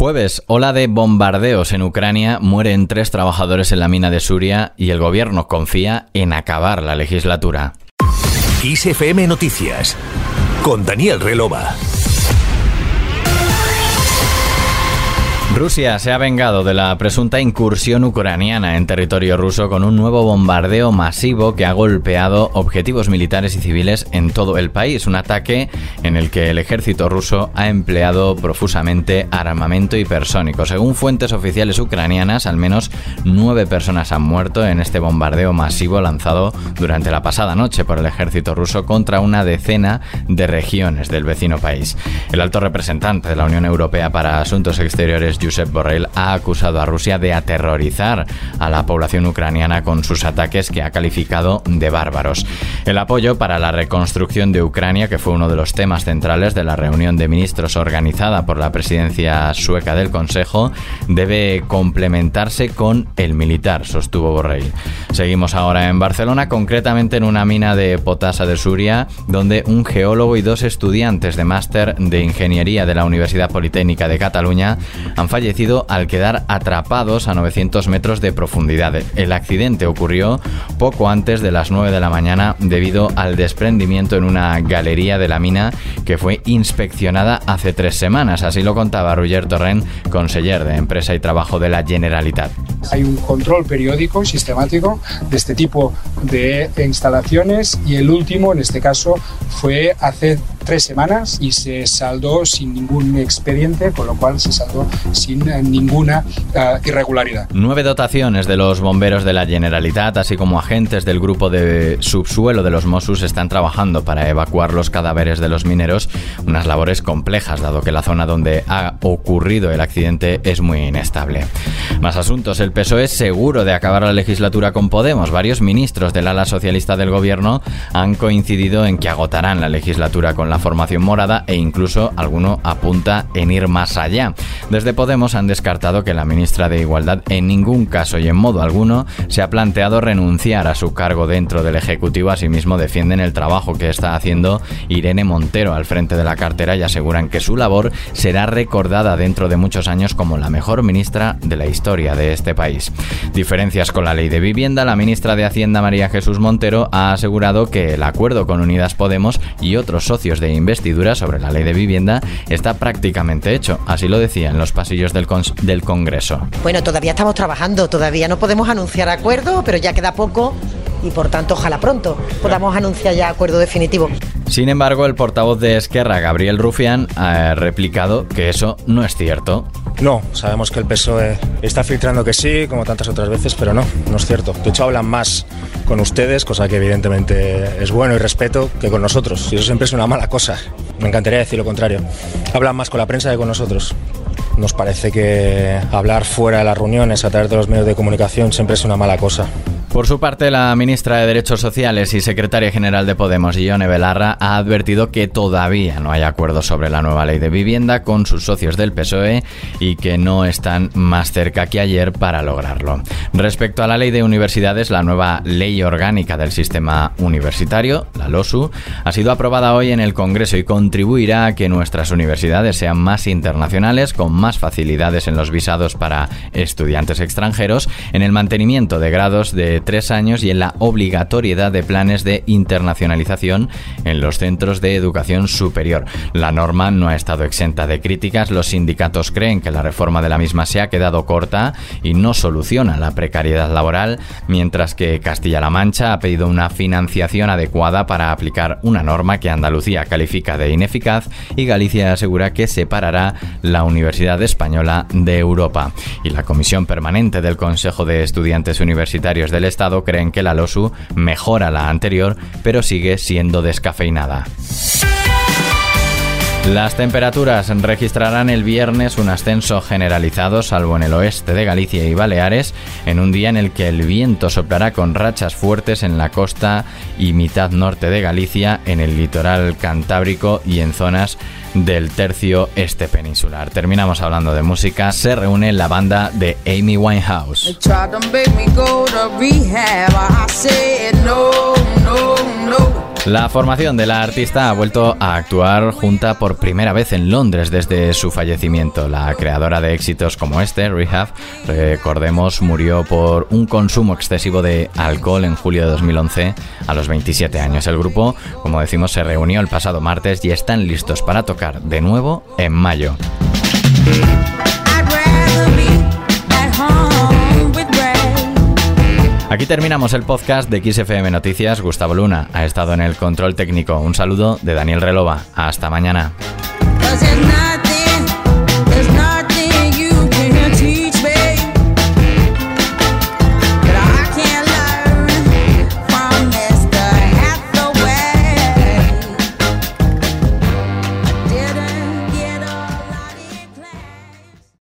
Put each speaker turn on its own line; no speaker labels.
Jueves, ola de bombardeos en Ucrania, mueren tres trabajadores en la mina de Suria y el gobierno confía en acabar la legislatura.
ISFM Noticias con Daniel Relova.
Rusia se ha vengado de la presunta incursión ucraniana en territorio ruso con un nuevo bombardeo masivo que ha golpeado objetivos militares y civiles en todo el país. Un ataque en el que el ejército ruso ha empleado profusamente armamento hipersónico. Según fuentes oficiales ucranianas, al menos nueve personas han muerto en este bombardeo masivo lanzado durante la pasada noche por el ejército ruso contra una decena de regiones del vecino país. El alto representante de la Unión Europea para Asuntos Exteriores, Josep Borrell ha acusado a Rusia de aterrorizar a la población ucraniana con sus ataques que ha calificado de bárbaros. El apoyo para la reconstrucción de Ucrania, que fue uno de los temas centrales de la reunión de ministros organizada por la presidencia sueca del Consejo, debe complementarse con el militar, sostuvo Borrell. Seguimos ahora en Barcelona, concretamente en una mina de potasa de Suria, donde un geólogo y dos estudiantes de máster de ingeniería de la Universidad Politécnica de Cataluña han fallecido al quedar atrapados a 900 metros de profundidad. El accidente ocurrió poco antes de las 9 de la mañana debido al desprendimiento en una galería de la mina que fue inspeccionada hace tres semanas. Así lo contaba Roger Torrent, conseller de Empresa y Trabajo de la Generalitat.
Hay un control periódico y sistemático de este tipo de instalaciones y el último, en este caso, fue hace tres semanas y se saldó sin ningún expediente, con lo cual se saldó sin eh, ninguna uh, irregularidad.
Nueve dotaciones de los bomberos de la Generalitat, así como agentes del grupo de subsuelo de los Mossos, están trabajando para evacuar los cadáveres de los mineros, unas labores complejas, dado que la zona donde ha ocurrido el accidente es muy inestable. Más asuntos, el PSOE es seguro de acabar la legislatura con Podemos. Varios ministros del ala socialista del gobierno han coincidido en que agotarán la legislatura con la formación morada e incluso alguno apunta en ir más allá. Desde Podemos han descartado que la ministra de Igualdad en ningún caso y en modo alguno se ha planteado renunciar a su cargo dentro del Ejecutivo. Asimismo defienden el trabajo que está haciendo Irene Montero al frente de la cartera y aseguran que su labor será recordada dentro de muchos años como la mejor ministra de la historia de este país. Diferencias con la ley de vivienda, la ministra de Hacienda María Jesús Montero ha asegurado que el acuerdo con Unidas Podemos y otros socios de investidura sobre la ley de vivienda está prácticamente hecho. Así lo decía en los pasillos del, del Congreso.
Bueno, todavía estamos trabajando, todavía no podemos anunciar acuerdo, pero ya queda poco y por tanto ojalá pronto podamos anunciar ya acuerdo definitivo.
Sin embargo, el portavoz de Esquerra, Gabriel Rufián, ha replicado que eso no es cierto.
No, sabemos que el PSOE está filtrando que sí, como tantas otras veces, pero no, no es cierto. De hecho, hablan más con ustedes, cosa que evidentemente es bueno y respeto, que con nosotros. Y eso siempre es una mala cosa. Me encantaría decir lo contrario. Hablan más con la prensa que con nosotros. Nos parece que hablar fuera de las reuniones a través de los medios de comunicación siempre es una mala cosa.
Por su parte, la ministra de Derechos Sociales y secretaria general de Podemos, Ione Belarra, ha advertido que todavía no hay acuerdo sobre la nueva ley de vivienda con sus socios del PSOE y que no están más cerca que ayer para lograrlo. Respecto a la ley de universidades, la nueva ley orgánica del sistema universitario, la LOSU, ha sido aprobada hoy en el Congreso y contribuirá a que nuestras universidades sean más internacionales, con más facilidades en los visados para estudiantes extranjeros, en el mantenimiento de grados de tres años y en la obligatoriedad de planes de internacionalización en los centros de educación superior. La norma no ha estado exenta de críticas. Los sindicatos creen que la reforma de la misma se ha quedado corta y no soluciona la precariedad laboral, mientras que Castilla-La Mancha ha pedido una financiación adecuada para aplicar una norma que Andalucía califica de ineficaz y Galicia asegura que separará la Universidad Española de Europa. Y la Comisión Permanente del Consejo de Estudiantes Universitarios del Estado creen que la LOSU mejora la anterior, pero sigue siendo descafeinada. Las temperaturas registrarán el viernes un ascenso generalizado, salvo en el oeste de Galicia y Baleares, en un día en el que el viento soplará con rachas fuertes en la costa y mitad norte de Galicia, en el litoral cantábrico y en zonas del tercio este peninsular. Terminamos hablando de música. Se reúne la banda de Amy Winehouse. La formación de la artista ha vuelto a actuar junta por primera vez en Londres desde su fallecimiento. La creadora de éxitos como este, Rehab, recordemos, murió por un consumo excesivo de alcohol en julio de 2011 a los 27 años. El grupo, como decimos, se reunió el pasado martes y están listos para tocar de nuevo en mayo. Aquí terminamos el podcast de XFM Noticias. Gustavo Luna ha estado en el control técnico. Un saludo de Daniel Relova. Hasta mañana.